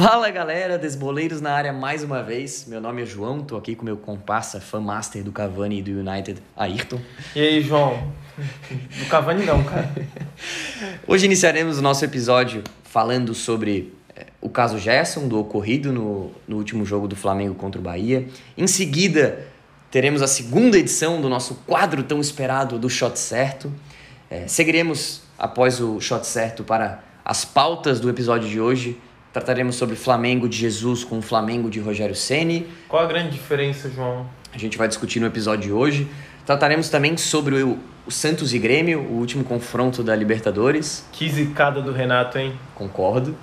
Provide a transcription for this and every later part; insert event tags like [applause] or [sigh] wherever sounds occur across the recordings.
Fala galera, desboleiros na área mais uma vez. Meu nome é João, tô aqui com meu comparsa, fan master do Cavani e do United, Ayrton. E aí, João? Do Cavani não, cara. [laughs] Hoje iniciaremos o nosso episódio falando sobre é, o caso Gerson, do ocorrido no, no último jogo do Flamengo contra o Bahia. Em seguida, teremos a segunda edição do nosso quadro tão esperado do Shot Certo. É, seguiremos após o Shot Certo para as pautas do episódio de hoje Trataremos sobre Flamengo de Jesus com o Flamengo de Rogério Ceni. Qual a grande diferença, João? A gente vai discutir no episódio de hoje. Trataremos também sobre o, o Santos e Grêmio, o último confronto da Libertadores. Que zicada do Renato, hein? Concordo.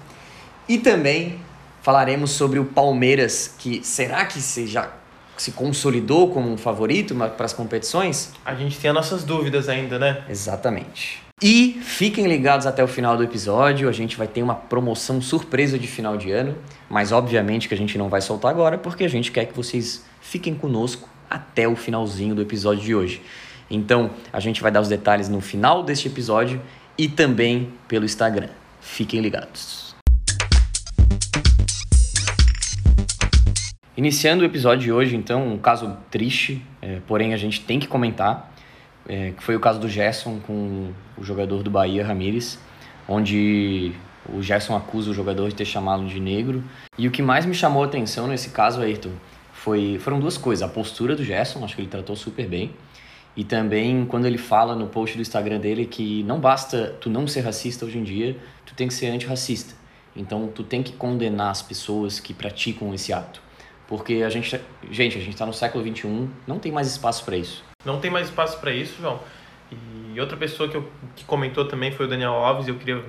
E também falaremos sobre o Palmeiras, que será que se já se consolidou como um favorito para as competições? A gente tem as nossas dúvidas ainda, né? Exatamente. E fiquem ligados até o final do episódio, a gente vai ter uma promoção surpresa de final de ano, mas obviamente que a gente não vai soltar agora porque a gente quer que vocês fiquem conosco até o finalzinho do episódio de hoje. Então, a gente vai dar os detalhes no final deste episódio e também pelo Instagram. Fiquem ligados. Iniciando o episódio de hoje, então, um caso triste, é, porém a gente tem que comentar é, que foi o caso do Gerson com o jogador do Bahia, Ramires, onde o Gerson acusa o jogador de ter chamado de negro. E o que mais me chamou a atenção nesse caso, Ayrton, foi, foram duas coisas. A postura do Gerson, acho que ele tratou super bem. E também quando ele fala no post do Instagram dele que não basta tu não ser racista hoje em dia, tu tem que ser antirracista. Então tu tem que condenar as pessoas que praticam esse ato. Porque a gente, gente, a gente está no século 21, não tem mais espaço para isso. Não tem mais espaço para isso, João. E outra pessoa que, eu, que comentou também foi o Daniel Alves, e eu queria.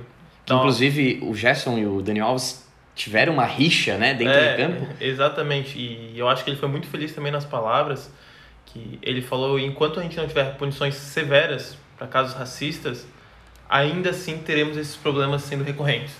Que, inclusive, o Gerson e o Daniel Alves tiveram uma rixa, né, dentro é, do campo. Exatamente. E eu acho que ele foi muito feliz também nas palavras que ele falou: enquanto a gente não tiver punições severas para casos racistas, ainda assim teremos esses problemas sendo recorrentes.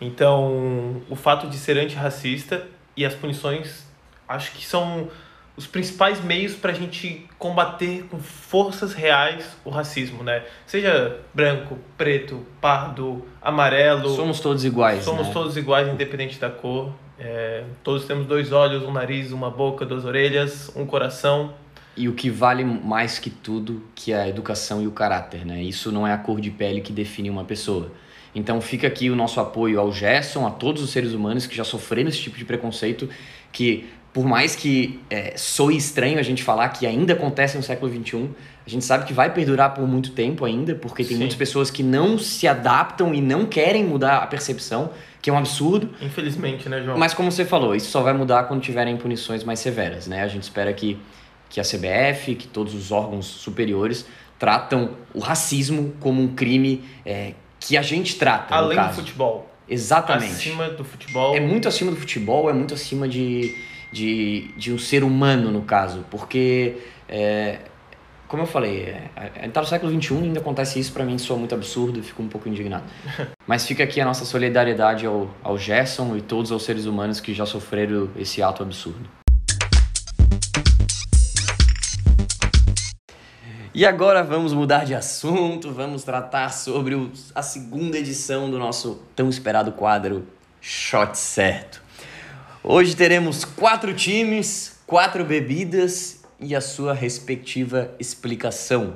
Então, o fato de ser antirracista e as punições acho que são os principais meios para a gente combater com forças reais o racismo, né? Seja branco, preto, pardo, amarelo. Somos todos iguais. Somos né? todos iguais, independente da cor. É, todos temos dois olhos, um nariz, uma boca, duas orelhas, um coração. E o que vale mais que tudo, que é a educação e o caráter, né? Isso não é a cor de pele que define uma pessoa. Então fica aqui o nosso apoio ao Gerson, a todos os seres humanos que já sofreram esse tipo de preconceito, que por mais que é, soe estranho a gente falar que ainda acontece no século XXI, a gente sabe que vai perdurar por muito tempo ainda, porque tem Sim. muitas pessoas que não se adaptam e não querem mudar a percepção, que é um absurdo. Infelizmente, né, João? Mas como você falou, isso só vai mudar quando tiverem punições mais severas, né? A gente espera que, que a CBF, que todos os órgãos superiores tratam o racismo como um crime é, que a gente trata. Além do futebol. Exatamente. Acima do futebol. É muito acima do futebol, é muito acima de de, de um ser humano, no caso, porque, é, como eu falei, é, gente tá no século XXI ainda acontece isso, para mim soa muito absurdo e fico um pouco indignado. [laughs] Mas fica aqui a nossa solidariedade ao, ao Gerson e todos os seres humanos que já sofreram esse ato absurdo. E agora vamos mudar de assunto, vamos tratar sobre o, a segunda edição do nosso tão esperado quadro Shot Certo. Hoje teremos quatro times, quatro bebidas e a sua respectiva explicação.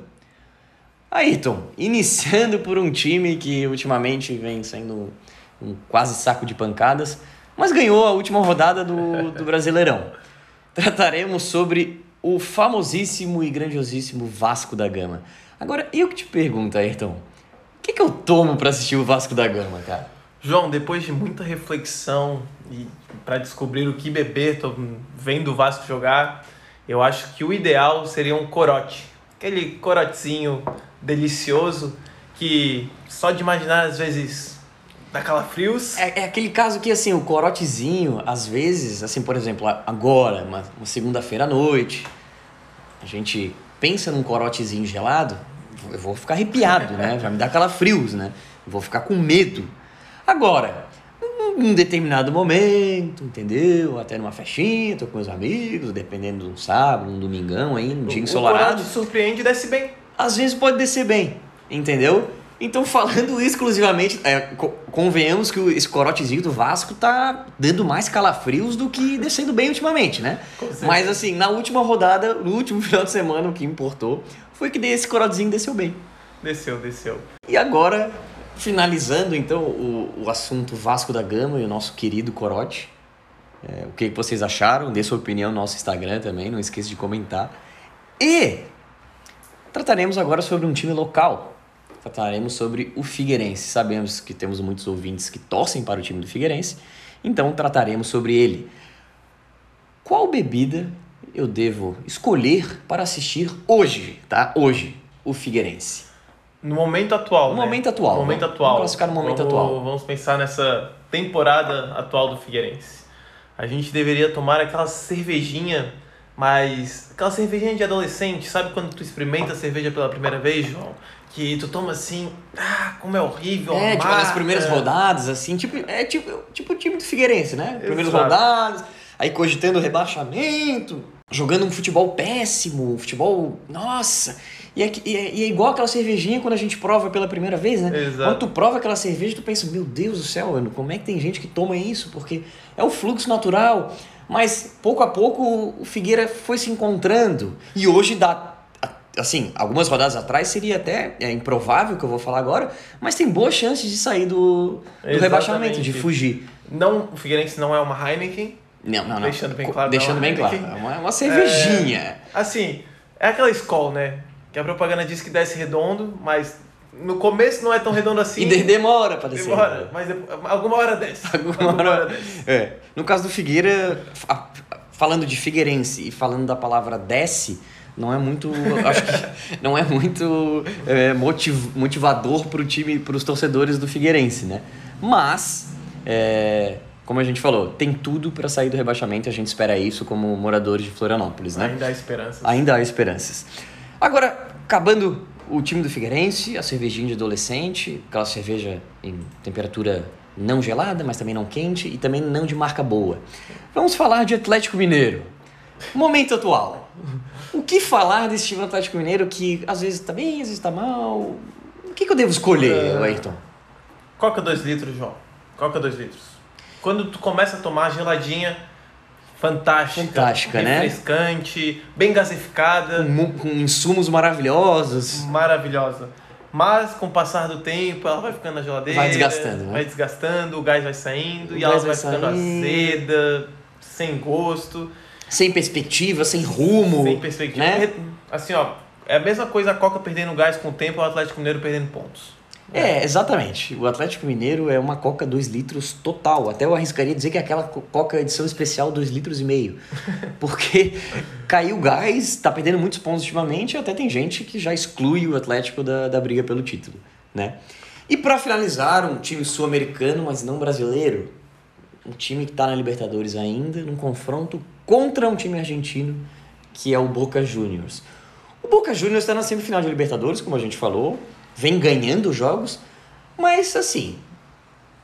Ayrton, iniciando por um time que ultimamente vem sendo um quase saco de pancadas, mas ganhou a última rodada do, do Brasileirão. [laughs] Trataremos sobre o famosíssimo e grandiosíssimo Vasco da Gama. Agora, eu que te pergunto, Ayrton, o que, que eu tomo para assistir o Vasco da Gama, cara? João, depois de muita reflexão e para descobrir o que beber, tô vendo o Vasco jogar, eu acho que o ideal seria um corote. Aquele corotezinho delicioso que só de imaginar às vezes dá calafrios. É, é aquele caso que assim, o corotezinho, às vezes, assim, por exemplo, agora, uma, uma segunda-feira à noite, a gente pensa num corotezinho gelado, eu vou ficar arrepiado, né? Vai me dar calafrios, né? Eu vou ficar com medo Agora, em um determinado momento, entendeu? Até numa festinha, tô com meus amigos, dependendo de um sábado, um domingão aí, um dia ensolarado. O surpreende e desce bem. Às vezes pode descer bem, entendeu? Então, falando [laughs] exclusivamente, é, convenhamos que esse corotezinho do Vasco tá dando mais calafrios do que descendo bem ultimamente, né? Mas assim, na última rodada, no último [laughs] final de semana, o que importou foi que esse corotezinho desceu bem. Desceu, desceu. E agora, finalizando então o, o assunto Vasco da Gama e o nosso querido corote. É, o que vocês acharam? Dê sua opinião no nosso Instagram também, não esqueça de comentar. E trataremos agora sobre um time local, trataremos sobre o Figueirense. Sabemos que temos muitos ouvintes que torcem para o time do Figueirense, então trataremos sobre ele. Qual bebida eu devo escolher para assistir hoje, tá? Hoje, o Figueirense. No momento atual. No né? momento atual. No momento atual. Vamos classificar no momento vamos, atual. Vamos pensar nessa temporada atual do Figueirense. A gente deveria tomar aquela cervejinha mas aquela cervejinha de adolescente, sabe quando tu experimenta a cerveja pela primeira vez, João? Que tu toma assim, ah, como é horrível. É, tipo nas primeiras rodadas, assim, tipo, é tipo, tipo o time do Figueirense, né? Primeiras Exato. rodadas, aí cogitando rebaixamento, jogando um futebol péssimo, um futebol. Nossa! E é, e, é, e é igual aquela cervejinha quando a gente prova pela primeira vez, né? Exato. Quando tu prova aquela cerveja, tu pensa, meu Deus do céu, mano, como é que tem gente que toma isso? Porque é o fluxo natural. Mas pouco a pouco o Figueira foi se encontrando. E hoje dá. Assim, algumas rodadas atrás seria até é, improvável que eu vou falar agora, mas tem boas chances de sair do, do rebaixamento, de fugir. Não, o Figueirense não é uma Heineken. Não, não, não. Deixando bem claro, Deixando não, bem claro. É uma, uma cervejinha. Assim, é aquela escola, né? Que a propaganda diz que desce redondo, mas no começo não é tão redondo assim. E de- demora pra descer. Demora, mas depois- alguma hora desce. [laughs] Alguma hora- É. No caso do Figueira, fa- falando de Figueirense e falando da palavra desce, não é muito. [laughs] acho que não é muito é, motiv- motivador pro time, pros torcedores do Figueirense, né? Mas, é, como a gente falou, tem tudo para sair do rebaixamento, a gente espera isso como moradores de Florianópolis, né? Ainda há esperanças. Ainda há esperanças. Agora, acabando o time do Figueirense, a cervejinha de adolescente, aquela cerveja em temperatura não gelada, mas também não quente e também não de marca boa. Vamos falar de Atlético Mineiro. Momento atual. O que falar desse time do Atlético Mineiro que às vezes tá bem, às vezes tá mal? O que, que eu devo escolher, É. Ayrton? Coca 2 litros, João. Coca 2 litros. Quando tu começa a tomar geladinha, fantástica. Fantástica, né? Refrescante, bem gasificada, Com, com insumos maravilhosos. maravilhosa. Mas com o passar do tempo, ela vai ficando na geladeira. Vai desgastando, né? Vai desgastando, o gás vai saindo O e ela vai vai ficando azeda, sem gosto, Sem perspectiva, sem rumo. sem perspectiva. né? Assim, ó, é a mesma coisa a Coca perdendo gás com o tempo e o Atlético Mineiro perdendo pontos. É, exatamente. O Atlético Mineiro é uma Coca 2 litros total. Até eu arriscaria dizer que é aquela co- Coca edição especial 2 litros e meio. [laughs] Porque caiu o gás, tá perdendo muitos pontos ultimamente, e até tem gente que já exclui o Atlético da, da briga pelo título, né? E para finalizar, um time sul-americano, mas não brasileiro, um time que tá na Libertadores ainda, num confronto contra um time argentino, que é o Boca Juniors. O Boca Juniors está na semifinal de Libertadores, como a gente falou, vem ganhando jogos, mas assim,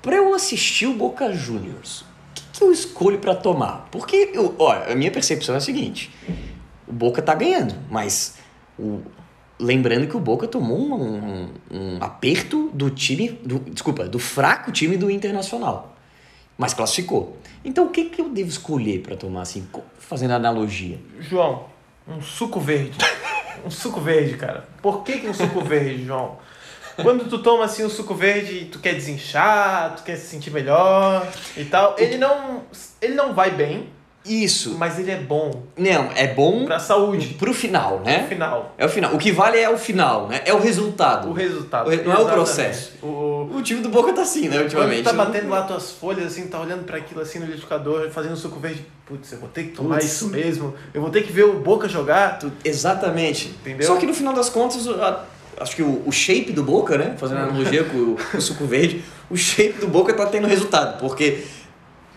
para eu assistir o Boca Juniors, o que, que eu escolho para tomar? Porque, eu, olha, a minha percepção é a seguinte: o Boca tá ganhando, mas o- lembrando que o Boca tomou um, um- um aperto do time, do, desculpa, do fraco time do Internacional, mas classificou. Então, o que, que eu devo escolher para tomar, assim, fazendo analogia? João, um suco verde. [laughs] um suco verde, cara. Por que, que um suco verde, João? Quando tu toma assim um suco verde, tu quer desinchar, tu quer se sentir melhor e tal. Ele não, ele não vai bem, Isso, mas ele é bom não, é bom pra saúde. pro final, né? final, É o final. O que vale é o final, né? É o resultado. o resultado. O re- não é o processo. O, O time do Boca tá assim, né, quando ultimamente. tu tá batendo lá tuas folhas, assim, tá olhando pra aquilo assim no liquidificador, fazendo suco verde. Putz, eu vou ter que tomar Putz. isso mesmo. Eu vou ter que ver o Boca jogar. Tu- Exatamente. Entendeu? Só que no final das contas, a- acho que o, o shape do Boca, né? Fazendo analogia com o, com o suco verde, o shape do Boca tá tendo resultado, porque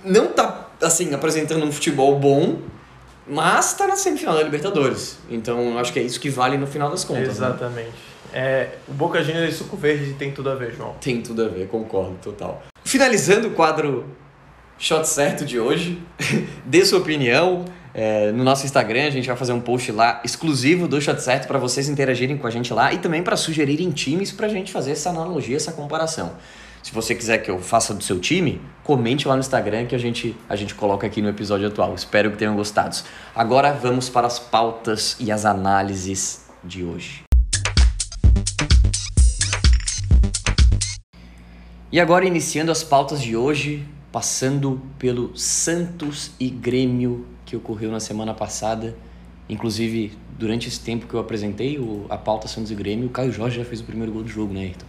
não tá, assim, apresentando um futebol bom, mas tá na semifinal da Libertadores. Então, acho que é isso que vale no final das contas. né? É, o Boca Juniors e suco verde tem tudo a ver, João. Tem tudo a ver, concordo, total. Finalizando o quadro Shot Certo de hoje, [laughs] dê sua opinião, é, no nosso Instagram. A gente vai fazer um post lá exclusivo do Shot Certo para vocês interagirem com a gente lá e também para sugerirem times para a gente fazer essa analogia, essa comparação. Se você quiser que eu faça do seu time, comente lá no Instagram que a gente, a gente coloca aqui no episódio atual. Espero que tenham gostado. Agora vamos para as pautas e as análises de hoje. E agora iniciando as pautas de hoje, passando pelo Santos e Grêmio que ocorreu na semana passada. Inclusive, durante esse tempo que eu apresentei o, a pauta Santos e Grêmio, o Caio Jorge já fez o primeiro gol do jogo, né, Ayrton?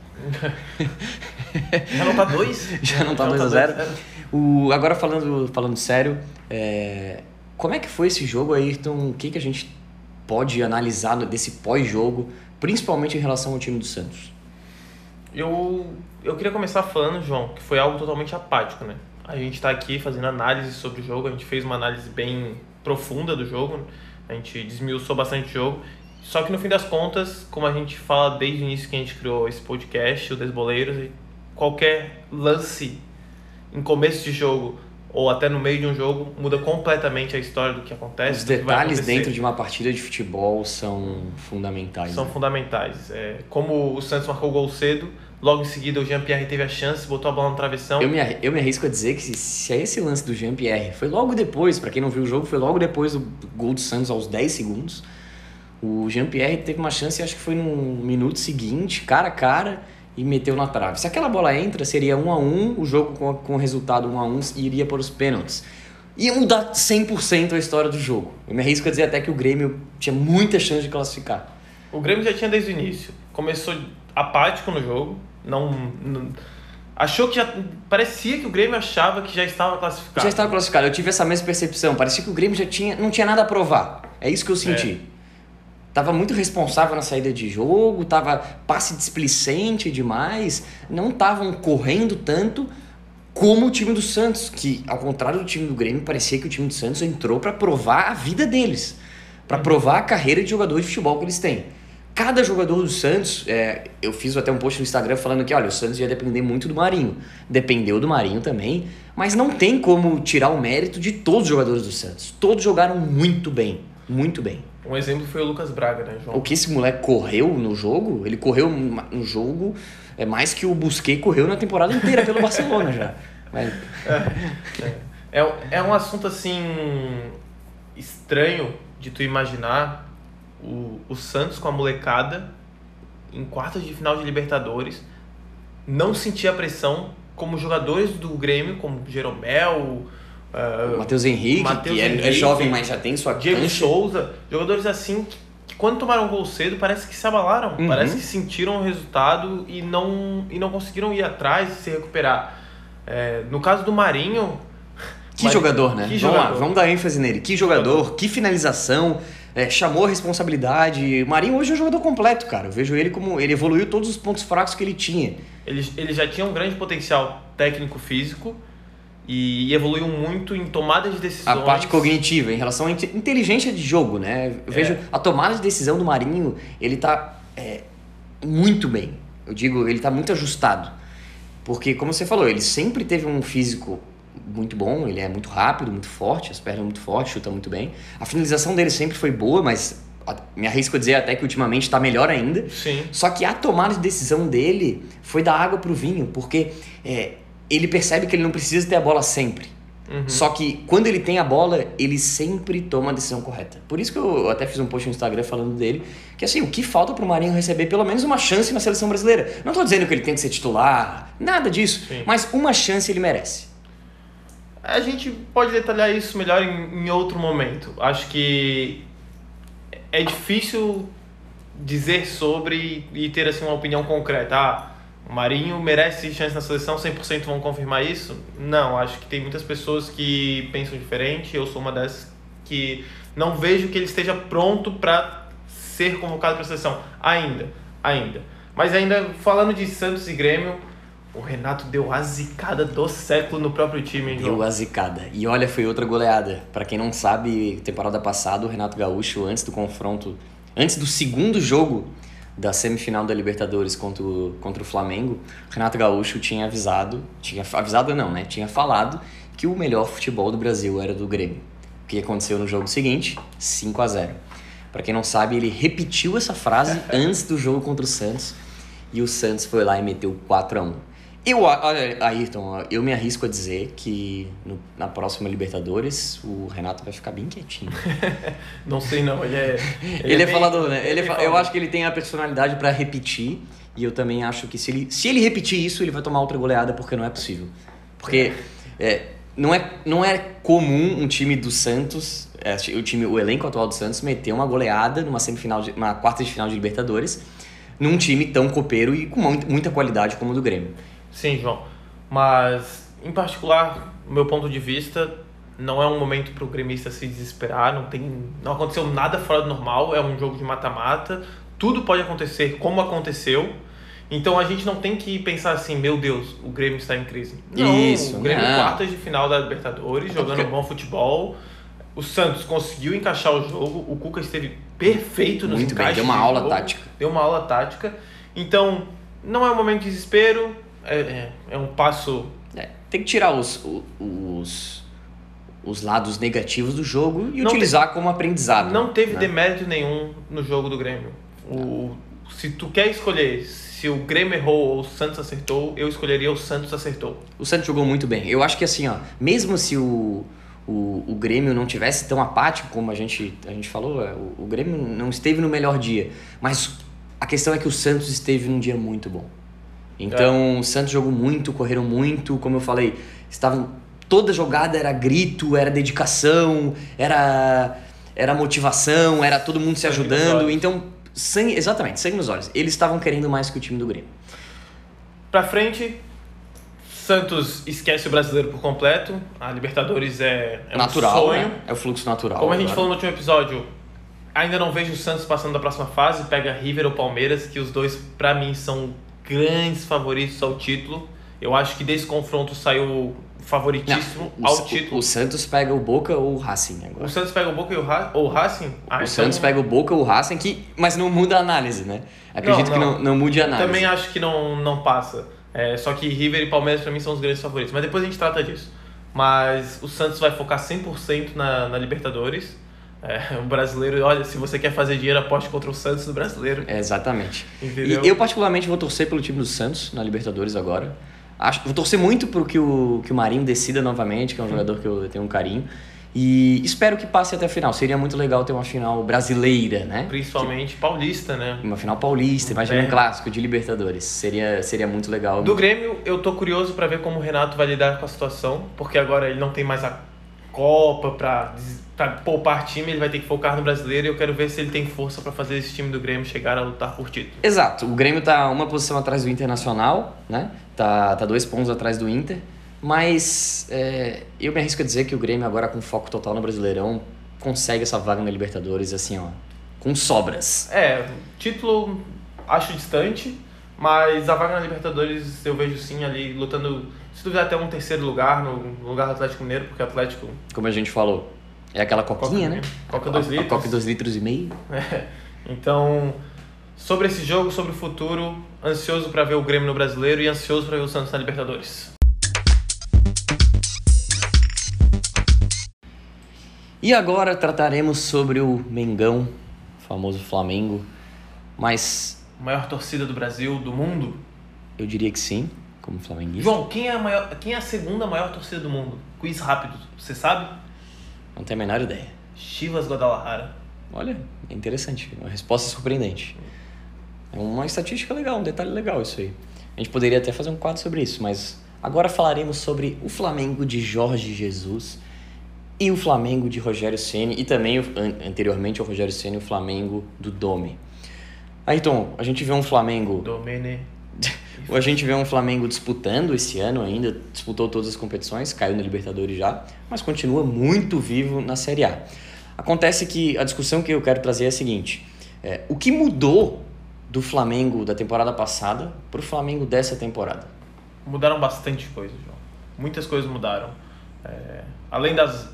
[laughs] já não tá dois? [laughs] já não tá 2 a 0 o Agora falando, falando sério, é... como é que foi esse jogo, Ayrton? O que, que a gente pode analisar desse pós-jogo, principalmente em relação ao time do Santos? Eu, eu queria começar falando, João, que foi algo totalmente apático, né? A gente está aqui fazendo análise sobre o jogo, a gente fez uma análise bem profunda do jogo, a gente desmiuçou bastante o jogo. Só que no fim das contas, como a gente fala desde o início que a gente criou esse podcast, o Desboleiros, qualquer lance em começo de jogo ou até no meio de um jogo muda completamente a história do que acontece. Os detalhes dentro de uma partida de futebol são fundamentais. São né? fundamentais. É, como o Santos marcou o gol cedo, Logo em seguida, o Jean-Pierre teve a chance, botou a bola no travessão. Eu me, eu me arrisco a dizer que se, se é esse lance do Jean-Pierre foi logo depois, para quem não viu o jogo, foi logo depois do gol do Santos aos 10 segundos. O Jean-Pierre teve uma chance, acho que foi no minuto seguinte, cara a cara, e meteu na trave. Se aquela bola entra, seria 1 a 1 o jogo com, com o resultado 1 a 1 e iria para os pênaltis. Ia mudar 100% a história do jogo. Eu me arrisco a dizer até que o Grêmio tinha muita chance de classificar. O Grêmio já tinha desde o início. Começou apático no jogo, não, não, achou que já parecia que o Grêmio achava que já estava classificado. Já estava classificado. Eu tive essa mesma percepção. Parecia que o Grêmio já tinha não tinha nada a provar. É isso que eu senti. É. Tava muito responsável na saída de jogo, tava passe displicente demais, não estavam correndo tanto como o time do Santos, que ao contrário do time do Grêmio, parecia que o time do Santos entrou para provar a vida deles, para uhum. provar a carreira de jogador de futebol que eles têm cada jogador do Santos, é, eu fiz até um post no Instagram falando que, olha, o Santos ia depender muito do Marinho. Dependeu do Marinho também, mas não tem como tirar o mérito de todos os jogadores do Santos. Todos jogaram muito bem, muito bem. Um exemplo foi o Lucas Braga, né, João? O que esse moleque correu no jogo, ele correu no jogo é mais que o Busquets correu na temporada inteira pelo Barcelona já. [laughs] Mas... É, é, é um assunto assim estranho de tu imaginar o, o Santos com a molecada em quartas de final de Libertadores não sentia a pressão como jogadores do Grêmio, como Jeromel, uh, Matheus Henrique, Mateus que Henrique, é, é, jovem, mas já tem sua Diego cancha. Souza, jogadores assim que, que, quando tomaram gol cedo parece que se abalaram, uhum. parece que sentiram o resultado e não, e não conseguiram ir atrás e se recuperar. É, no caso do Marinho. Que Marinho, jogador, né? Que vamos jogador. lá, vamos dar ênfase nele. Que jogador, jogador. que finalização é, chamou a responsabilidade. O Marinho hoje é um jogador completo, cara. Eu vejo ele como. Ele evoluiu todos os pontos fracos que ele tinha. Ele, ele já tinha um grande potencial técnico-físico e evoluiu muito em tomada de decisões. A parte cognitiva, em relação à inteligência de jogo, né? Eu vejo é. a tomada de decisão do Marinho, ele tá é, muito bem. Eu digo, ele tá muito ajustado. Porque, como você falou, ele sempre teve um físico muito bom, ele é muito rápido, muito forte, as pernas muito fortes, chuta muito bem. A finalização dele sempre foi boa, mas me arrisco a dizer até que ultimamente está melhor ainda. Sim. Só que a tomada de decisão dele foi da água pro vinho, porque é, ele percebe que ele não precisa ter a bola sempre. Uhum. Só que quando ele tem a bola, ele sempre toma a decisão correta. Por isso que eu até fiz um post no Instagram falando dele, que assim, o que falta pro Marinho receber pelo menos uma chance na seleção brasileira. Não estou dizendo que ele tem que ser titular, nada disso, Sim. mas uma chance ele merece. A gente pode detalhar isso melhor em, em outro momento. Acho que é difícil dizer sobre e ter assim uma opinião concreta. Ah, o Marinho merece chance na seleção, 100% vão confirmar isso? Não, acho que tem muitas pessoas que pensam diferente. Eu sou uma dessas que não vejo que ele esteja pronto para ser convocado para a seleção ainda, ainda. Mas ainda falando de Santos e Grêmio, o Renato deu a zicada do século no próprio time, hein? Deu a zicada. E olha, foi outra goleada. Para quem não sabe, temporada passada, o Renato Gaúcho, antes do confronto, antes do segundo jogo da semifinal da Libertadores contra o, contra o Flamengo, o Renato Gaúcho tinha avisado, tinha avisado não, né? Tinha falado que o melhor futebol do Brasil era do Grêmio. que aconteceu no jogo seguinte? 5 a 0 Para quem não sabe, ele repetiu essa frase antes do jogo contra o Santos e o Santos foi lá e meteu 4 a 1 eu, olha, Ayrton, eu me arrisco a dizer que no, na próxima Libertadores o Renato vai ficar bem quietinho. [laughs] não sei não, ele é. [laughs] Ele, ele é, é falador, né? Ele é, eu acho que ele tem a personalidade para repetir e eu também acho que se ele, se ele repetir isso, ele vai tomar outra goleada porque não é possível. Porque é, não, é, não é comum um time do Santos, é, o time, o elenco atual do Santos, meter uma goleada numa semifinal, de, uma quarta de final de Libertadores num time tão copeiro e com muita qualidade como o do Grêmio. Sim, João. Mas, em particular, meu ponto de vista, não é um momento para o gremista se desesperar. Não, tem, não aconteceu nada fora do normal. É um jogo de mata-mata. Tudo pode acontecer como aconteceu. Então a gente não tem que pensar assim, meu Deus, o Grêmio está em crise. Não, Isso, o Grêmio não. quartas de final da Libertadores, jogando porque... bom futebol. O Santos conseguiu encaixar o jogo, o Cuca esteve perfeito nos Muito bem, deu uma aula tática. Deu uma aula tática. Então, não é um momento de desespero, é, é, é um passo. É, tem que tirar os, os, os lados negativos do jogo e não utilizar como aprendizado. Não teve né? demérito nenhum no jogo do Grêmio. O, se tu quer escolher se o Grêmio errou ou o Santos acertou, eu escolheria o Santos acertou. O Santos jogou muito bem. Eu acho que assim, ó, mesmo se o, o, o Grêmio não tivesse tão apático como a gente, a gente falou, é, o, o Grêmio não esteve no melhor dia. Mas a questão é que o Santos esteve num dia muito bom. Então, é. o Santos jogou muito, correram muito, como eu falei, estavam toda jogada era grito, era dedicação, era era motivação, era todo mundo se ajudando. Então, sangue, exatamente, sangue nos olhos. Eles estavam querendo mais que o time do Grêmio. Pra frente, Santos esquece o brasileiro por completo. A Libertadores é, é natural, um sonho. Né? É o fluxo natural. Como a gente falou no último episódio, ainda não vejo o Santos passando da próxima fase. Pega River ou Palmeiras, que os dois, para mim, são grandes favoritos ao título. Eu acho que desse confronto saiu favoritíssimo Não, o, ao título. O Santos pega o Boca ou o Racing agora? O Santos pega o Boca ou o Racing? Ah, o então... Santos pega o Boca ou o Racing, que, mas não muda a análise, né? Acredito não, não. que não, não mude a análise. Também acho que não, não passa. É, só que River e Palmeiras para mim são os grandes favoritos. Mas depois a gente trata disso. Mas o Santos vai focar 100% na, na Libertadores. É, o brasileiro, olha, se você quer fazer dinheiro, aposte contra o Santos do brasileiro. É, exatamente. Entendeu? E eu, particularmente, vou torcer pelo time do Santos na Libertadores agora. Acho, vou torcer muito para que o, que o Marinho decida novamente, que é um jogador que eu tenho um carinho. E espero que passe até a final. Seria muito legal ter uma final brasileira, né? Principalmente que, paulista, né? Uma final paulista, imagina é. um clássico de Libertadores. Seria, seria muito legal. Do Grêmio, eu tô curioso para ver como o Renato vai lidar com a situação, porque agora ele não tem mais a Copa para poupar time, ele vai ter que focar no brasileiro e eu quero ver se ele tem força para fazer esse time do Grêmio chegar a lutar por título. Exato. O Grêmio tá uma posição atrás do Internacional, né? Tá, tá dois pontos atrás do Inter. Mas é, eu me arrisco a dizer que o Grêmio, agora com foco total no Brasileirão, consegue essa vaga na Libertadores, assim, ó, com sobras. É, título acho distante, mas a vaga na Libertadores eu vejo sim ali lutando, se duvidar até um terceiro lugar no lugar do Atlético Mineiro, porque o Atlético. Como a gente falou, é aquela coquinha, Coca, né? Coca 2 litros. Coca 2 litros e meio. [laughs] É. Então, sobre esse jogo, sobre o futuro, ansioso para ver o Grêmio no Brasileiro e ansioso para ver o Santos na Libertadores. E agora trataremos sobre o Mengão, famoso Flamengo, mas... Maior torcida do Brasil, do mundo? Eu diria que sim, como flamenguista. João, quem é a, maior, quem é a segunda maior torcida do mundo? Quiz rápido, você sabe? Não tenho a menor ideia. Chivas Guadalajara. Olha, é interessante, uma resposta surpreendente. É uma estatística legal, um detalhe legal isso aí. A gente poderia até fazer um quadro sobre isso, mas agora falaremos sobre o Flamengo de Jorge Jesus e o Flamengo de Rogério Ceni e também anteriormente ao Rogério Ceni o Flamengo do Dome. Ayrton, a gente vê um Flamengo Domene. A gente vê um Flamengo disputando esse ano ainda, disputou todas as competições, caiu na Libertadores já, mas continua muito vivo na Série A. Acontece que a discussão que eu quero trazer é a seguinte: é, o que mudou do Flamengo da temporada passada para o Flamengo dessa temporada? Mudaram bastante coisas, João. Muitas coisas mudaram. É, além das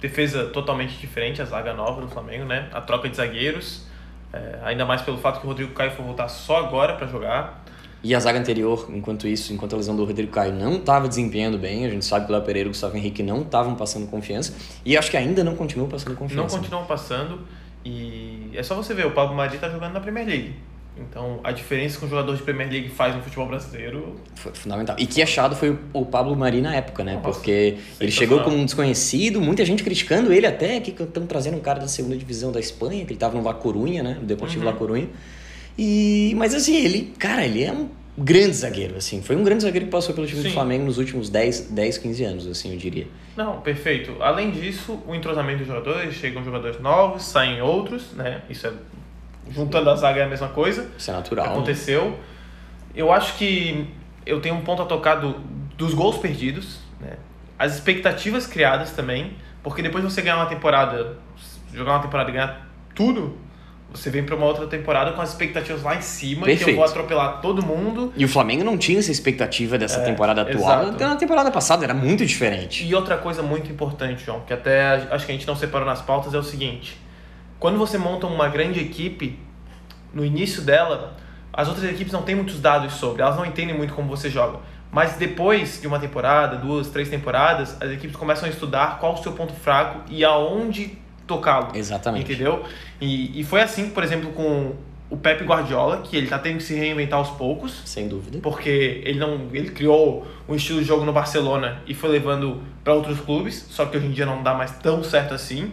defesa totalmente diferente, a zaga nova do Flamengo, né? A troca de zagueiros, é, ainda mais pelo fato que o Rodrigo Caio foi voltar só agora para jogar. E a zaga anterior, enquanto isso, enquanto a lesão do Rodrigo Caio não estava desempenhando bem, a gente sabe que o Léo Pereira e o Gustavo Henrique não estavam passando confiança, e acho que ainda não continuam passando confiança. Não continuam passando, e é só você ver, o Pablo Mari está jogando na Premier League. Então, a diferença que um jogador de Premier League faz no futebol brasileiro... Foi fundamental. E que achado foi o Pablo Mari na época, né? Nossa, Porque ele chegou como um desconhecido, muita gente criticando ele até, que estão trazendo um cara da segunda divisão da Espanha, que ele estava no La Corunha, né? No Deportivo uhum. La Corunha. E, mas assim, ele, cara, ele é um grande zagueiro, assim. Foi um grande zagueiro que passou pelo time Sim. do Flamengo nos últimos 10, 10, 15 anos, assim, eu diria. Não, perfeito. Além disso, o entrosamento dos jogadores, chegam jogadores novos, saem outros, né? Isso é juntando a zaga é a mesma coisa. Isso é natural. Aconteceu. Né? Eu acho que eu tenho um ponto a tocar do, dos gols perdidos, né? As expectativas criadas também, porque depois você ganhar uma temporada, jogar uma temporada e ganhar tudo, você vem para uma outra temporada com as expectativas lá em cima, Perfeito. que eu vou atropelar todo mundo. E o Flamengo não tinha essa expectativa dessa é, temporada atual. Exato. Na temporada passada era muito diferente. E outra coisa muito importante, João, que até acho que a gente não separou nas pautas, é o seguinte. Quando você monta uma grande equipe, no início dela, as outras equipes não têm muitos dados sobre, elas não entendem muito como você joga. Mas depois de uma temporada, duas, três temporadas, as equipes começam a estudar qual o seu ponto fraco e aonde tocá-lo. Exatamente. Entendeu? E, e foi assim, por exemplo, com o Pepe Guardiola, que ele tá tendo que se reinventar aos poucos. Sem dúvida. Porque ele não ele criou um estilo de jogo no Barcelona e foi levando para outros clubes, só que hoje em dia não dá mais tão certo assim.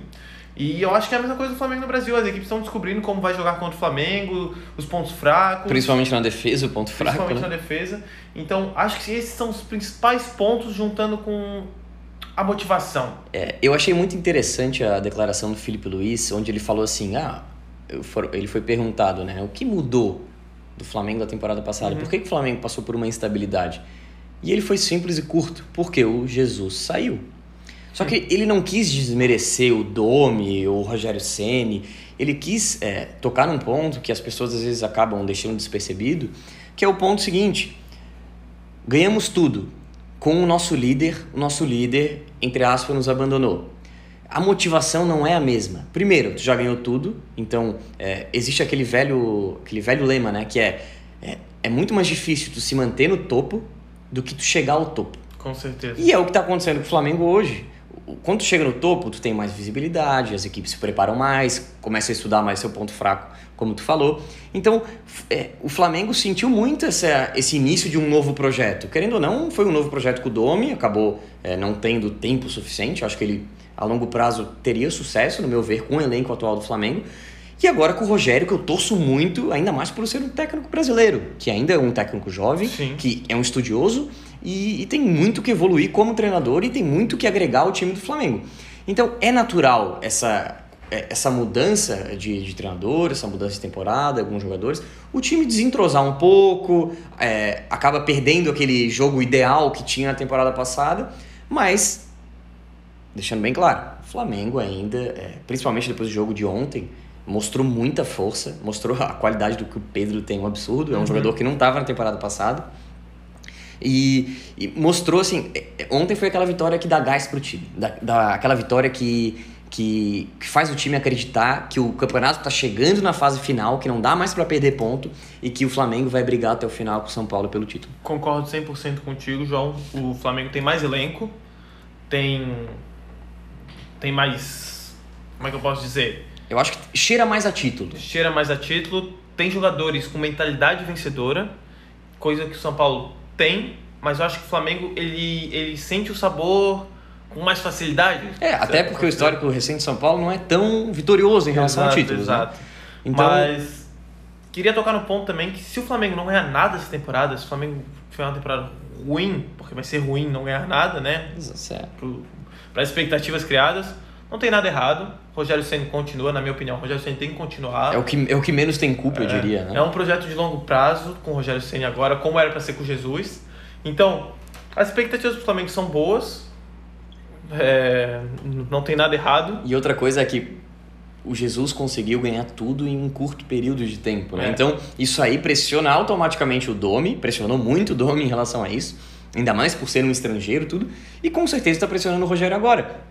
E eu acho que é a mesma coisa do Flamengo no Brasil. As equipes estão descobrindo como vai jogar contra o Flamengo, os pontos fracos. Principalmente na defesa, o ponto fraco. Principalmente né? na defesa. Então, acho que esses são os principais pontos juntando com a motivação. É, eu achei muito interessante a declaração do Felipe Luiz, onde ele falou assim: ah, ele foi perguntado, né? O que mudou do Flamengo da temporada passada? Uhum. Por que, que o Flamengo passou por uma instabilidade? E ele foi simples e curto, porque o Jesus saiu. Só que ele não quis desmerecer o Domi ou o Rogério Ceni. Ele quis é, tocar num ponto que as pessoas às vezes acabam deixando despercebido, que é o ponto seguinte: ganhamos tudo, com o nosso líder, o nosso líder, entre aspas, nos abandonou. A motivação não é a mesma. Primeiro, tu já ganhou tudo, então é, existe aquele velho, aquele velho lema, né? Que é, é, é muito mais difícil tu se manter no topo do que tu chegar ao topo. Com certeza. E é o que está acontecendo com o Flamengo hoje quando tu chega no topo, tu tem mais visibilidade, as equipes se preparam mais, começam a estudar mais seu ponto fraco, como tu falou. Então, é, o Flamengo sentiu muito essa, esse início de um novo projeto. Querendo ou não, foi um novo projeto com o Domi, acabou é, não tendo tempo suficiente. Acho que ele, a longo prazo, teria sucesso, no meu ver, com o elenco atual do Flamengo. E agora com o Rogério, que eu torço muito, ainda mais por ser um técnico brasileiro, que ainda é um técnico jovem, Sim. que é um estudioso e, e, tem muito que evoluir como treinador e tem muito que agregar ao time do Flamengo. Então é natural essa, essa mudança de, de treinador, essa mudança de temporada, alguns jogadores, o time desentrosar um pouco, é, acaba perdendo aquele jogo ideal que tinha na temporada passada, mas, deixando bem claro, o Flamengo ainda, é, principalmente depois do jogo de ontem, mostrou muita força, mostrou a qualidade do que o Pedro tem, um absurdo. É um uhum. jogador que não estava na temporada passada. E, e, mostrou assim. É, é, ontem foi aquela vitória que dá gás pro time. Da, da, aquela vitória que, que, que faz o time acreditar que o campeonato está chegando na fase final, que não dá mais para perder ponto e que o Flamengo vai brigar até o final com o São Paulo pelo título. Concordo 100% contigo, João. O Flamengo tem mais elenco, tem. tem mais. Como é que eu posso dizer? Eu acho que cheira mais a título. Cheira mais a título. Tem jogadores com mentalidade vencedora, coisa que o São Paulo tem, mas eu acho que o Flamengo ele, ele sente o sabor com mais facilidade. É, até porque o histórico recente de São Paulo não é tão vitorioso em relação exato, a títulos. Né? Exato. Né? Então... Mas queria tocar no ponto também que se o Flamengo não ganhar nada essa temporada, se o Flamengo tiver uma temporada ruim, porque vai ser ruim não ganhar nada, né? Para as expectativas criadas não tem nada errado. Rogério Senna continua, na minha opinião. Rogério Senna tem que continuar. É o que, é o que menos tem culpa, é, eu diria. Né? É um projeto de longo prazo com o Rogério Senna agora, como era para ser com Jesus. Então, as expectativas do Flamengo são boas. É, não tem nada errado. E outra coisa é que o Jesus conseguiu ganhar tudo em um curto período de tempo. Né? É. Então, isso aí pressiona automaticamente o Domi, pressionou muito o Domi em relação a isso. Ainda mais por ser um estrangeiro, tudo. E com certeza está pressionando o Rogério agora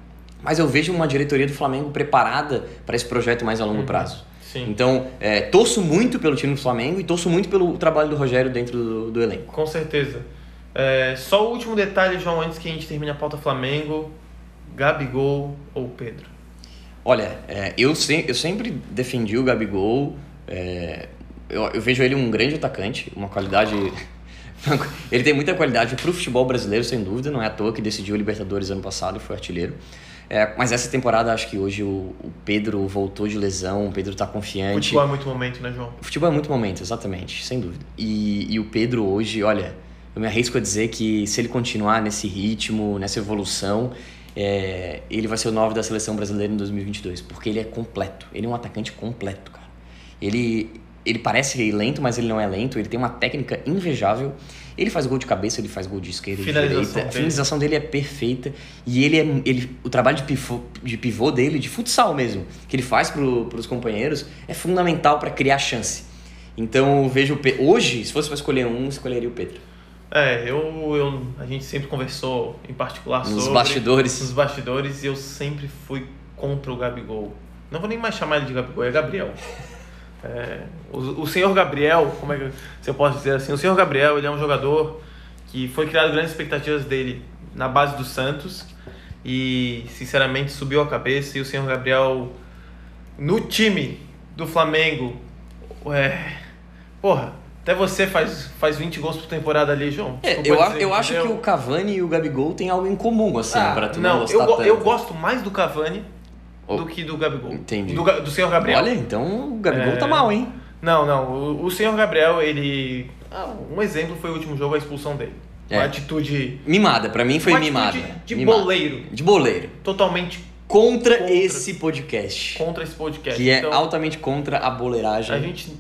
mas eu vejo uma diretoria do Flamengo preparada para esse projeto mais a longo uhum. prazo. Sim. Então, é, torço muito pelo time do Flamengo e torço muito pelo trabalho do Rogério dentro do, do elenco. Com certeza. É, só o último detalhe, João, antes que a gente termine a pauta Flamengo. Gabigol ou Pedro? Olha, é, eu, se, eu sempre defendi o Gabigol. é, eu, eu vejo ele um grande atacante, uma qualidade. [laughs] ele tem muita qualidade pro futebol brasileiro, sem dúvida. Não é à toa que decidiu o Libertadores ano passado e foi artilheiro. É, mas essa temporada, acho que hoje o, o Pedro voltou de lesão, o Pedro tá confiante. Futebol é muito momento, né, João? Futebol é muito momento, exatamente, sem dúvida. E, e o Pedro hoje, olha, eu me arrisco a dizer que se ele continuar nesse ritmo, nessa evolução, é, ele vai ser o 9 da seleção brasileira em 2022, porque ele é completo. Ele é um atacante completo, cara. Ele, ele parece lento, mas ele não é lento. Ele tem uma técnica invejável. Ele faz gol de cabeça, ele faz gol de esquerda e de Finalização direita. A finalização dele é perfeita. E ele é. Ele, o trabalho de pivô, de pivô dele, de futsal mesmo, que ele faz pro, pros companheiros, é fundamental para criar chance. Então vejo Hoje, se fosse para escolher um, escolheria o Pedro. É, eu, eu, a gente sempre conversou em particular Nos sobre... bastidores. Nos bastidores e eu sempre fui contra o Gabigol. Não vou nem mais chamar ele de Gabigol, é Gabriel. [laughs] É, o, o senhor Gabriel, como é que se eu posso dizer assim? O senhor Gabriel, ele é um jogador que foi criado grandes expectativas dele na base do Santos e, sinceramente, subiu a cabeça e o senhor Gabriel no time do Flamengo, é, porra, até você faz, faz 20 gols por temporada ali, João. É, eu, dizer, eu acho que o Cavani e o Gabigol têm algo em comum, assim, Ah, pra tu não, não, gostar eu, tanto. eu gosto mais do Cavani Oh, do que do Gabigol. entendi. Do, do senhor Gabriel. Olha, então o Gabigol É. tá mal, hein? Não, não. O, o senhor Gabriel, ele. ah, um exemplo foi o último jogo, a expulsão dele. É. Uma atitude. Mimada, pra mim foi uma mimada. de Mimada. boleiro. De boleiro. Totalmente Contra, Contra. esse podcast. contra esse podcast. Que é Então, altamente contra a boleiragem. A gente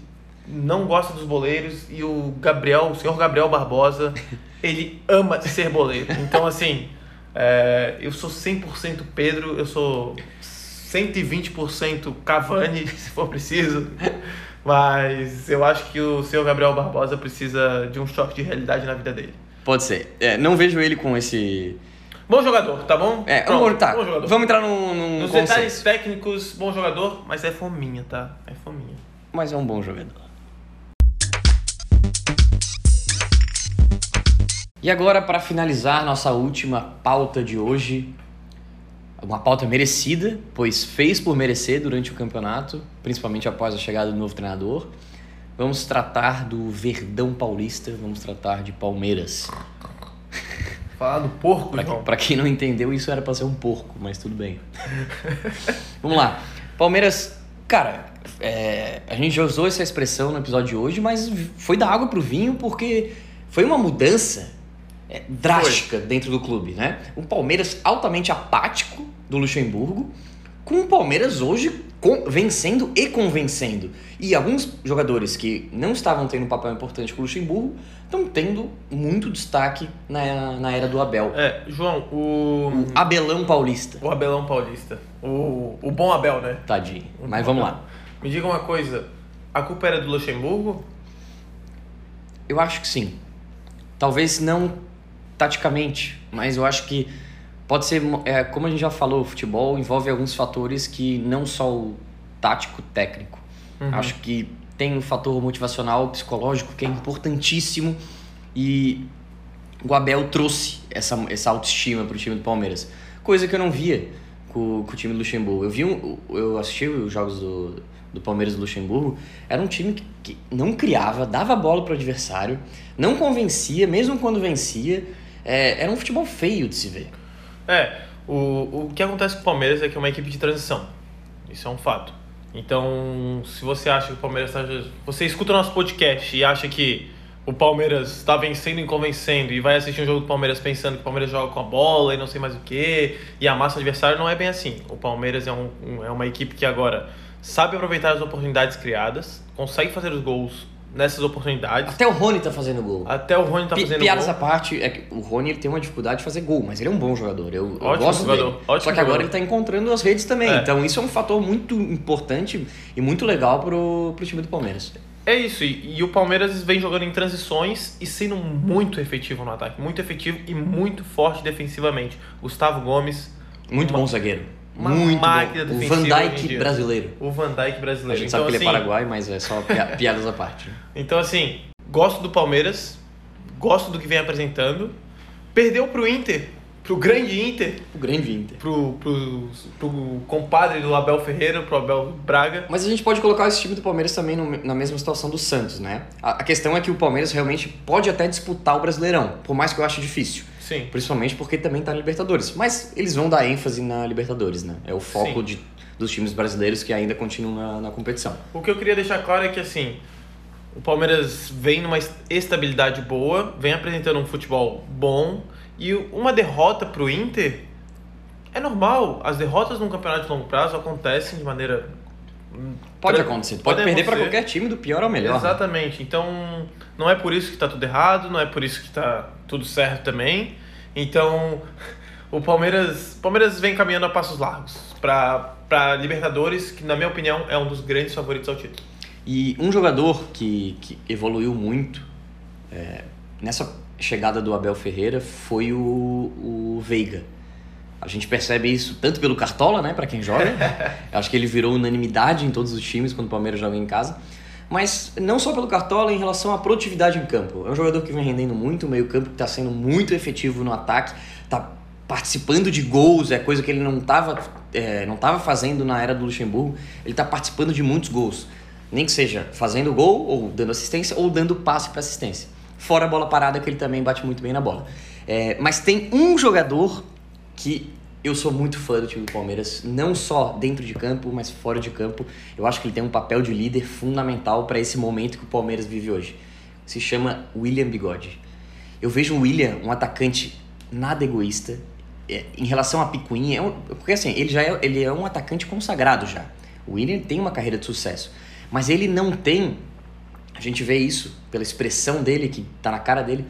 não gosta dos boleiros e o Gabriel, o senhor Gabriel Barbosa, [laughs] ele ama ser boleiro. Então, assim, é, eu sou 100% Pedro, eu sou 120% Cavani, [laughs] se for preciso. Mas eu acho que o senhor Gabriel Barbosa precisa de um choque de realidade na vida dele. Pode ser. É, não vejo ele com esse. Bom jogador, tá bom? É, Pronto, vamos, tá, bom jogador. vamos entrar num, num Nos consenso. detalhes técnicos, bom jogador, mas é fominha, tá? É fominha. Mas é um bom jogador. E agora, para finalizar nossa última pauta de hoje, uma pauta merecida, pois fez por merecer durante o campeonato, principalmente após a chegada do novo treinador. Vamos tratar do Verdão Paulista, vamos tratar de Palmeiras. Falar do porco, Pra, João. pra quem não entendeu, isso era pra ser um porco, mas tudo bem. [laughs] Vamos lá. Palmeiras, cara, é, a gente já usou essa expressão no episódio de hoje, mas foi da água pro vinho porque foi uma mudança é, drástica dentro do clube, né? Um Palmeiras altamente apático do Luxemburgo, com o Palmeiras hoje vencendo e convencendo. E alguns jogadores que não estavam tendo um papel importante com o Luxemburgo estão tendo muito destaque na, na era do Abel. É, João, o. O Abelão Paulista. O Abelão Paulista. O, o bom Abel, né? Tadinho. Mas vamos lá. Me diga uma coisa. A culpa era do Luxemburgo? Eu acho que sim. Talvez não taticamente, mas eu acho que pode ser, é, como a gente já falou, o futebol envolve alguns fatores que não só o tático, técnico. Uhum. Acho que tem um fator motivacional, psicológico que é importantíssimo e o Abel trouxe essa, essa autoestima para o time do Palmeiras, coisa que eu não via com, com o time do Luxemburgo. Eu vi um, eu assisti os jogos do, do Palmeiras do Luxemburgo, era um time que, que não criava, dava bola para o adversário, não convencia, mesmo quando vencia, é, era um futebol feio de se ver. É, o, o que acontece com o Palmeiras é que é uma equipe de transição. Isso é um fato. Então, se você acha que o Palmeiras está. Você escuta o nosso podcast e acha que o Palmeiras está vencendo e convencendo e vai assistir um jogo do Palmeiras pensando que o Palmeiras joga com a bola e não sei mais o que, e amassa o adversário, não é bem assim. O Palmeiras é, um, é uma equipe que agora sabe aproveitar as oportunidades criadas, consegue fazer os gols nessas oportunidades. Até o Rony tá fazendo gol. Até o Rony tá fazendo Piadas gol. à parte, é que o Rony ele tem uma dificuldade de fazer gol, mas ele é um bom jogador. Eu, eu Ótimo gosto jogador, dele. ótimo Só que agora jogador. ele tá encontrando as redes também. É. Então isso é um fator muito importante e muito legal pro, pro time do Palmeiras. É isso, e, e o Palmeiras vem jogando em transições e sendo muito efetivo no ataque. Muito efetivo e muito forte defensivamente. Gustavo Gomes, Muito Uma- bom zagueiro. Uma Muito máquina bom. O defensiva Van em Dijk dia. brasileiro. O Van A brasileiro. gente então, sabe que ele é assim, paraguai, mas é só pia- [laughs] piadas à parte. Então, assim, gosto do Palmeiras, gosto do que vem apresentando. Perdeu pro Inter, pro grande Inter, O grande Inter. pro, pro, pro compadre do Abel Ferreira, pro Abel Braga. Mas a gente pode colocar esse time do Palmeiras também no- na mesma situação do Santos, né? A, a questão é que o Palmeiras realmente pode até disputar o Brasileirão, por mais que eu ache difícil. Sim. Principalmente porque também tá na Libertadores. Mas eles vão dar ênfase na Libertadores, né? É o foco Sim. de, dos times brasileiros que ainda continuam na, na competição. O que eu queria deixar claro é que, assim, o Palmeiras vem numa es- estabilidade boa, vem apresentando um futebol bom, e uma derrota pro Inter é normal. As derrotas num campeonato de longo prazo acontecem de maneira. Pode acontecer. Pode podem perder para qualquer time, do pior ao melhor. Exatamente. Então, não é por isso que tá tudo errado, não é por isso que tá tudo certo também. Então, o Palmeiras, Palmeiras vem caminhando a passos largos para para Libertadores, que na minha opinião é um dos grandes favoritos ao título. E um jogador que, que evoluiu muito é, nessa chegada do Abel Ferreira foi o, o Veiga. A gente percebe isso tanto pelo Cartola, né, para quem joga. [laughs] Eu Acho que ele virou unanimidade em todos os times quando o Palmeiras joga em casa. Mas não só pelo Cartola, em relação à produtividade em campo. É um jogador que vem rendendo muito, o meio-campo que está sendo muito efetivo no ataque, está participando de gols, é coisa que ele não estava não tava fazendo na era do Luxemburgo. Ele está participando de muitos gols. Nem que seja fazendo gol, ou dando assistência, ou dando passe para assistência. Fora a bola parada, que ele também bate muito bem na bola. É, mas tem um jogador que eu sou muito fã do time do Palmeiras, não só dentro de campo, mas fora de campo. Eu acho que ele tem um papel de líder fundamental para esse momento que o Palmeiras vive hoje. Se chama William Bigode. Eu vejo o William um atacante nada egoísta. É, em relação a Picuinha, é um- porque assim, ele já é, ele é um atacante consagrado já. O William tem uma carreira de sucesso, mas ele não tem a gente vê isso pela expressão dele, que tá na cara dele,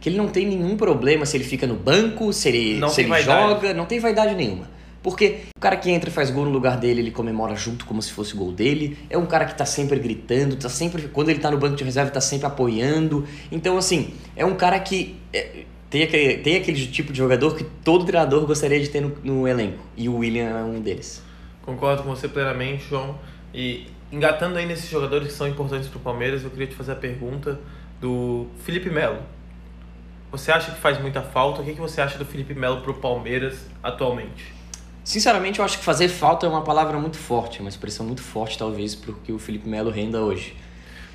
que ele não tem nenhum problema se ele fica no banco, se ele, Não se ele vaidade. joga, não tem vaidade nenhuma. Porque o cara que entra e faz gol no lugar dele, ele comemora junto como se fosse o gol dele. É um cara que tá sempre gritando, tá sempre. Quando ele tá no banco de reserva, tá sempre apoiando. Então, assim, é um cara que. é, tem, aquele, tem aquele tipo de jogador que todo treinador gostaria de ter no, no elenco. E o William é um deles. Concordo com você plenamente, João. E engatando aí nesses jogadores que são importantes para o Palmeiras, eu queria te fazer a pergunta do Felipe Melo. Você acha que faz muita falta? O que que você acha do Felipe Melo para o Palmeiras atualmente? Sinceramente, eu acho que fazer falta é uma palavra muito forte, uma expressão muito forte, talvez, pro que o Felipe Melo renda hoje.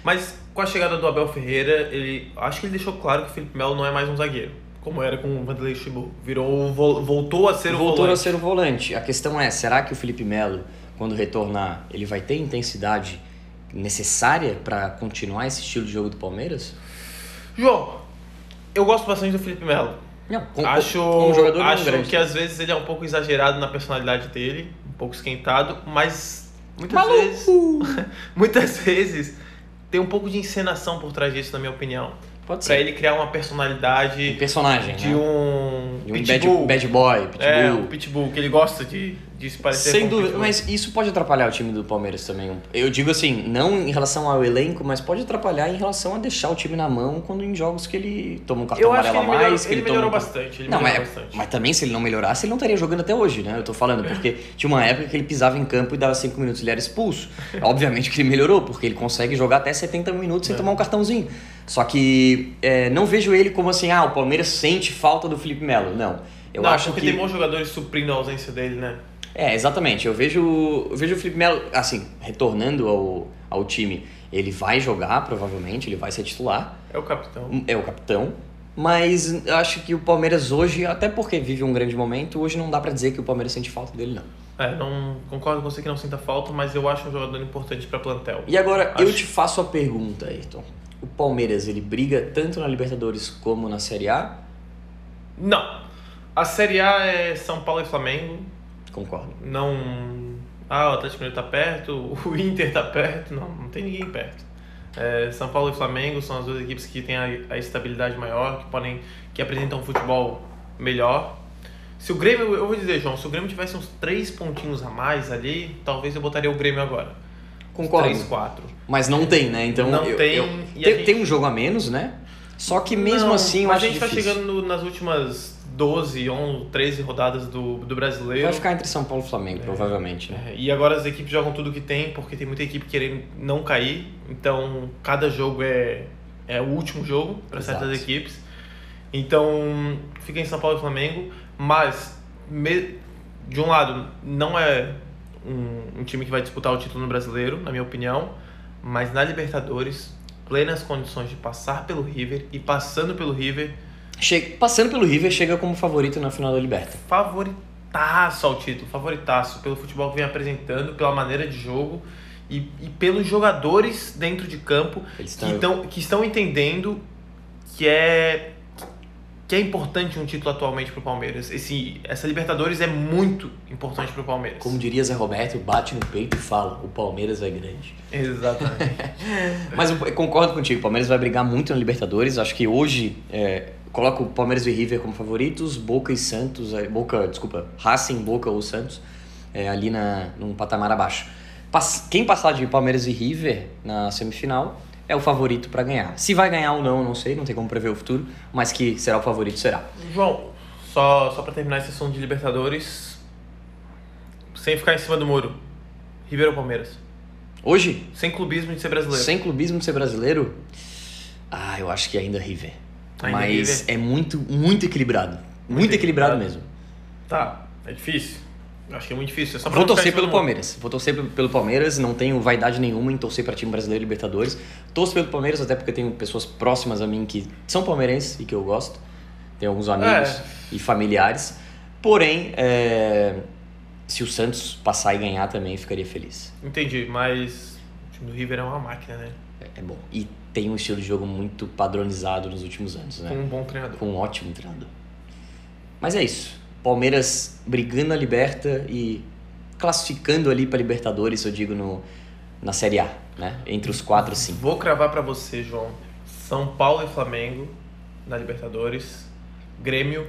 Mas com a chegada do Abel Ferreira, ele acho que ele deixou claro que o Felipe Melo não é mais um zagueiro, como era com o Vanderlei Luxemburgo. Virou o vo- voltou a ser o Voltou a volante. ser o volante. A questão é, será que o Felipe Melo, quando retornar, ele vai ter intensidade necessária para continuar esse estilo de jogo do Palmeiras? João, eu gosto bastante do Felipe Melo. Não, com, acho como jogador acho grande. que às vezes ele é um pouco exagerado na personalidade dele, um pouco esquentado, mas muitas Maluco! vezes [laughs] muitas vezes tem um pouco de encenação por trás disso, na minha opinião. Pode Pra ser. ele criar uma Um personalidade personagem, de né? um De um bad, pitbull. bad boy, pitbull. É, um pitbull, que ele gosta de, de se parecer Sem um dúvida, pitbull. mas isso pode atrapalhar o time do Palmeiras também. Eu digo assim, não em relação ao elenco, mas pode atrapalhar em relação a deixar o time na mão quando em jogos que ele toma um cartão amarelo a melhorou, mais, que ele melhorou um bastante. Ele Não, melhorou mas, bastante. mas também se ele não melhorasse, ele não estaria jogando até hoje, né? Eu tô falando, porque tinha uma época que ele pisava em campo e dava 5 minutos, ele era expulso. [laughs] Obviamente que ele melhorou, porque ele consegue jogar até 70 minutos sem É. tomar um cartãozinho. Só que é, não vejo ele como assim, ah, o Palmeiras sente falta do Felipe Melo. Não. Eu não, acho porque que. tem bons jogadores suprindo a ausência dele, né? É, exatamente. Eu vejo, eu vejo o Felipe Melo, assim, retornando ao, ao time. Ele vai jogar, provavelmente, ele vai ser titular. É o capitão. É o capitão. Mas eu acho que o Palmeiras hoje, até porque vive um grande momento, hoje não dá pra dizer que o Palmeiras sente falta dele, não. É, não concordo com você que não sinta falta, mas eu acho um jogador importante para plantel. E agora, eu Acho- te faço a pergunta, Ayrton. O Palmeiras, ele briga tanto na Libertadores como na Série A? Não. A Série A é São Paulo e Flamengo. Concordo. Não. Ah, o Atlético Mineiro tá perto, o [laughs] Inter tá perto. Não, não tem ninguém perto. É, São Paulo e Flamengo são as duas equipes que têm a, a estabilidade maior, que podem. que apresentam um futebol melhor. Se o Grêmio, eu vou dizer, João, se o Grêmio tivesse uns três pontinhos a mais ali, talvez eu botaria o Grêmio agora. Concordo. 3, 4. Mas não tem, né? Então, Não eu- tem, eu- tem, gente- tem um jogo a menos, né? Só que mesmo Não, assim eu mas acho a gente difícil. tá chegando nas últimas 12, 11, 13 rodadas do, do brasileiro. Vai ficar entre São Paulo e Flamengo, provavelmente. Né? É, e agora as equipes jogam tudo que tem, porque tem muita equipe querendo não cair. Então, cada jogo é, é o último jogo para certas equipes. Então, fica em São Paulo e Flamengo. Mas, me- de um lado, não é um, um time que vai disputar o título no brasileiro, na minha opinião. Mas na Libertadores, plenas condições de passar pelo River. E passando pelo River, Chega, passando pelo River, chega como favorito na final da Liberta. favoritaço ao título, favoritaço pelo futebol que vem apresentando, pela maneira de jogo e, e pelos jogadores dentro de campo que, estão- tão, que estão entendendo que é que é importante um título atualmente para o Palmeiras. Esse, essa Libertadores é muito importante para o Palmeiras. Como diria Zé Roberto, bate no peito e fala: o Palmeiras é grande. Exatamente. [laughs] Mas eu concordo contigo, o Palmeiras vai brigar muito na Libertadores. Acho que hoje é, coloco o Palmeiras e River como favoritos, Boca e Santos, é, Boca, desculpa, Racing, Boca ou Santos, é, ali na, num patamar abaixo. Quem passar de Palmeiras e River na semifinal é o favorito para ganhar. Se vai ganhar ou não, não sei, não tem como prever o futuro, mas que será o favorito, será. João, só, só para terminar esse assunto de Libertadores, sem ficar em cima do muro, River ou Palmeiras? Hoje, Sem clubismo de ser brasileiro. sem clubismo de ser brasileiro, ah, eu acho que ainda River. Ainda mas River? é muito, muito equilibrado. Muito, Muito equilibrado equilibrado. mesmo. Tá, é difícil. Acho que é muito difícil. É Vou torcer pelo. Palmeiras. Vou torcer pelo- pelo Palmeiras. Não tenho vaidade nenhuma em torcer para time brasileiro e Libertadores. Torço pelo Palmeiras, até porque tenho pessoas próximas a mim que são palmeirenses e que eu gosto. Tenho alguns amigos É. e familiares. Porém, é, se o Santos passar e ganhar também, ficaria feliz. Entendi, mas o time do River é uma máquina, né? É, é bom. E tem um estilo de jogo muito padronizado nos últimos anos, né? Com um bom treinador. com um ótimo treinador. Mas é isso. Palmeiras brigando na Liberta e classificando ali para Libertadores, eu digo, no, na Série A, né? Entre os quatro cinco. Vou cravar pra você, João. São Paulo e Flamengo na Libertadores, Grêmio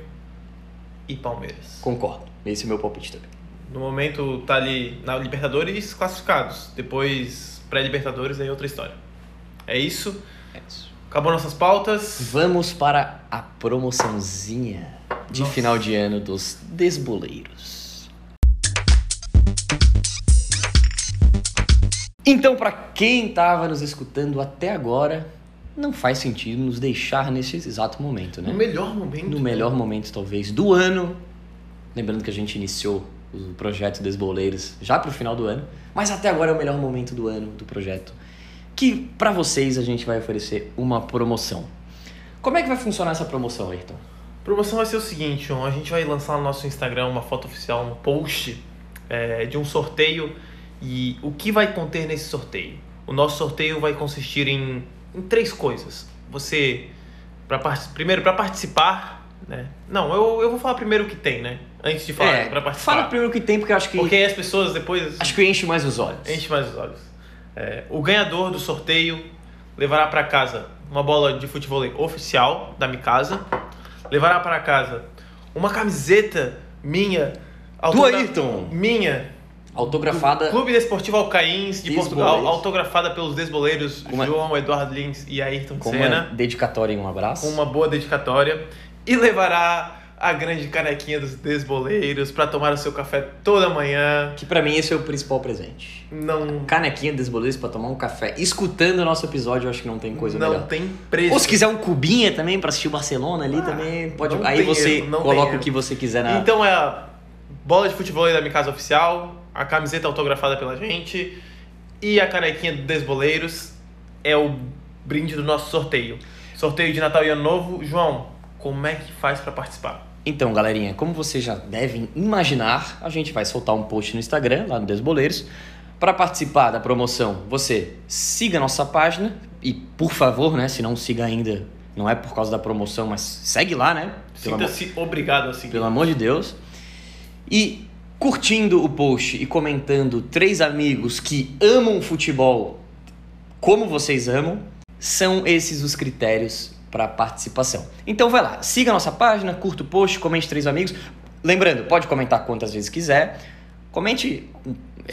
e Palmeiras. Concordo. Esse é o meu palpite também. No momento tá ali na Libertadores classificados. Depois pré-Libertadores aí é outra história. É isso. É isso. Acabou nossas pautas. Vamos para a promoçãozinha de Nossa. final de ano dos desboleiros. Então, para quem estava nos escutando até agora, não faz sentido nos deixar nesse exato momento, né? No melhor momento. no melhor momento talvez do ano. Lembrando que a gente iniciou o projeto Desboleiros já pro final do ano, mas até agora é o melhor momento do ano do projeto, que para vocês a gente vai oferecer uma promoção. Como é que vai funcionar essa promoção, Ayrton? A promoção vai ser o seguinte, João. A gente vai lançar no nosso Instagram uma foto oficial, um post é, de um sorteio. E o que vai conter nesse sorteio? O nosso sorteio vai consistir em, em três coisas. Você, pra, primeiro, para participar, né? Não, eu, eu vou falar primeiro o que tem, né? Antes de falar para participar. É, fala primeiro o que tem, porque eu acho que Porque aí as pessoas depois acho que enche mais os olhos. enche mais os olhos. É, o ganhador do sorteio levará para casa uma bola de futebol oficial da Mikasa, levará para casa uma camiseta minha, autogra- Ayrton. minha, Autografada Clube Desportivo Alcaíns de. Portugal, autografada pelos desboleiros Com uma- João Eduardo Lins e Ayrton com Senna, uma dedicatória e um abraço. com uma boa dedicatória, e levará a grande canequinha dos desboleiros para tomar o seu café toda manhã. Que pra mim esse é o principal presente. Não, Canequinha desboleiros pra tomar um café. Escutando o nosso episódio, eu acho que não tem coisa não melhor. tem preço. Ou se quiser um cubinha também pra assistir o Barcelona ali também, pode. não Aí você erro, não coloca o que você quiser na. Então é a bola de futebol da minha casa oficial, a camiseta autografada pela gente e a canequinha do Desboleiros é o brinde do nosso sorteio. Sorteio de Natal e Ano Novo. João, como é que faz pra participar? Então, galerinha, como vocês já devem imaginar, a gente vai soltar um post no Instagram, lá no Desboleiros. Para participar da promoção, você siga a nossa página e, por favor, né, se não siga ainda, não é por causa da promoção, mas segue lá, né? Sinta-se obrigado a seguir. pelo amor de Deus. E curtindo o post e comentando três amigos que amam futebol como vocês amam, são esses os critérios para participação. Então vai lá, siga a nossa página, curta o post, comente três amigos. Lembrando, pode comentar quantas vezes quiser. Comente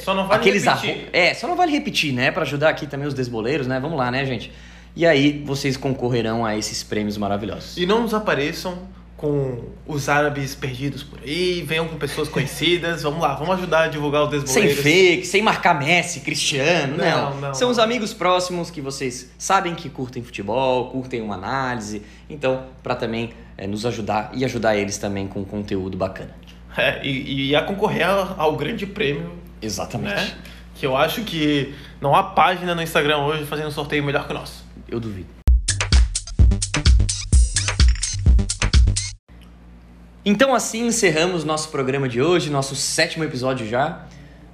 Só não vale aqueles repetir. É, só não vale repetir, né? Para ajudar aqui também os desboleiros, né? Vamos lá, né, gente? E aí vocês concorrerão a esses prêmios maravilhosos. E não nos apareçam com os árabes perdidos por aí, venham com pessoas conhecidas. vamos lá, vamos ajudar a divulgar o Sem desboleiros. fake, sem marcar Messi, Cristiano, não. Não, não, São não. os amigos próximos que vocês sabem que curtem futebol, curtem uma análise. Então, para também é, nos ajudar e ajudar eles também com conteúdo bacana. É, e, e a concorrer ao, ao grande prêmio, Exatamente. né? Que eu acho que não há página no Instagram hoje fazendo um sorteio melhor que o nosso. Eu duvido. Então assim encerramos nosso programa de hoje, nosso sétimo episódio já.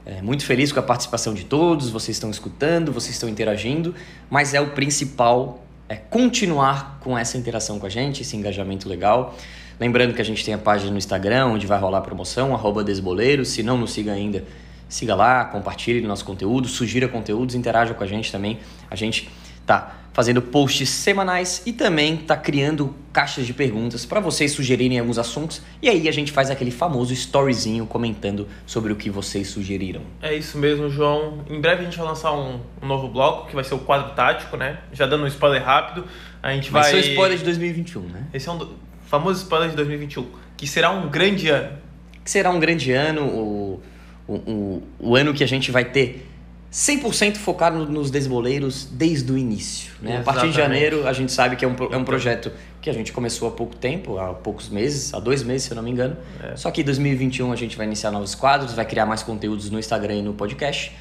É, muito feliz com a participação de todos, vocês estão escutando, vocês estão interagindo, mas é o principal é continuar com essa interação com a gente, esse engajamento legal. Lembrando que a gente tem a página no Instagram, onde vai rolar promoção, arroba desboleiro. Se não nos siga ainda, siga lá, compartilhe nosso conteúdo, sugira conteúdos, interaja com a gente também. A gente tá fazendo posts semanais e também tá criando caixas de perguntas para vocês sugerirem alguns assuntos. E aí a gente faz aquele famoso storyzinho comentando sobre o que vocês sugeriram. É isso mesmo, João. Em breve a gente vai lançar um, um novo bloco, que vai ser o quadro tático, né? Já dando um spoiler rápido, a gente Vai vai... ser o spoiler de 2021, né? Esse é um do... famoso spoiler de 2021, que será um grande ano. que será um grande ano, o, o, o, o ano que a gente vai ter 100% focado nos desboleiros desde o início. Né? A partir de janeiro, a gente sabe que é um, é um projeto que a gente começou há pouco tempo, há poucos meses, há dois meses, se eu não me engano. É. Só que em 2021 a gente vai iniciar novos quadros, vai criar mais conteúdos no Instagram e no podcast.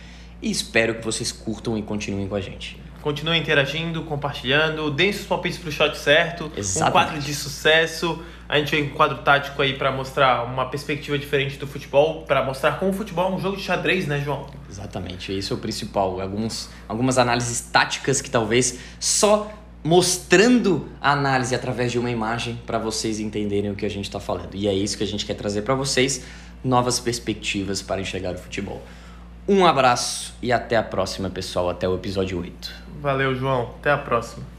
E espero que vocês curtam e continuem com a gente. Continue interagindo, compartilhando, deem seus palpites pro shot certo. Um Exatamente. quadro de sucesso. A gente vem com um quadro tático aí para mostrar uma perspectiva diferente do futebol, para mostrar como o futebol é um jogo de xadrez, né, João? Exatamente, esse é o principal. Alguns, algumas análises táticas que talvez só mostrando a análise através de uma imagem para vocês entenderem o que a gente está falando. E é isso que a gente quer trazer para vocês, novas perspectivas para enxergar o futebol. Um abraço e até a próxima, pessoal, até o episódio 8. Valeu, João. Até a próxima.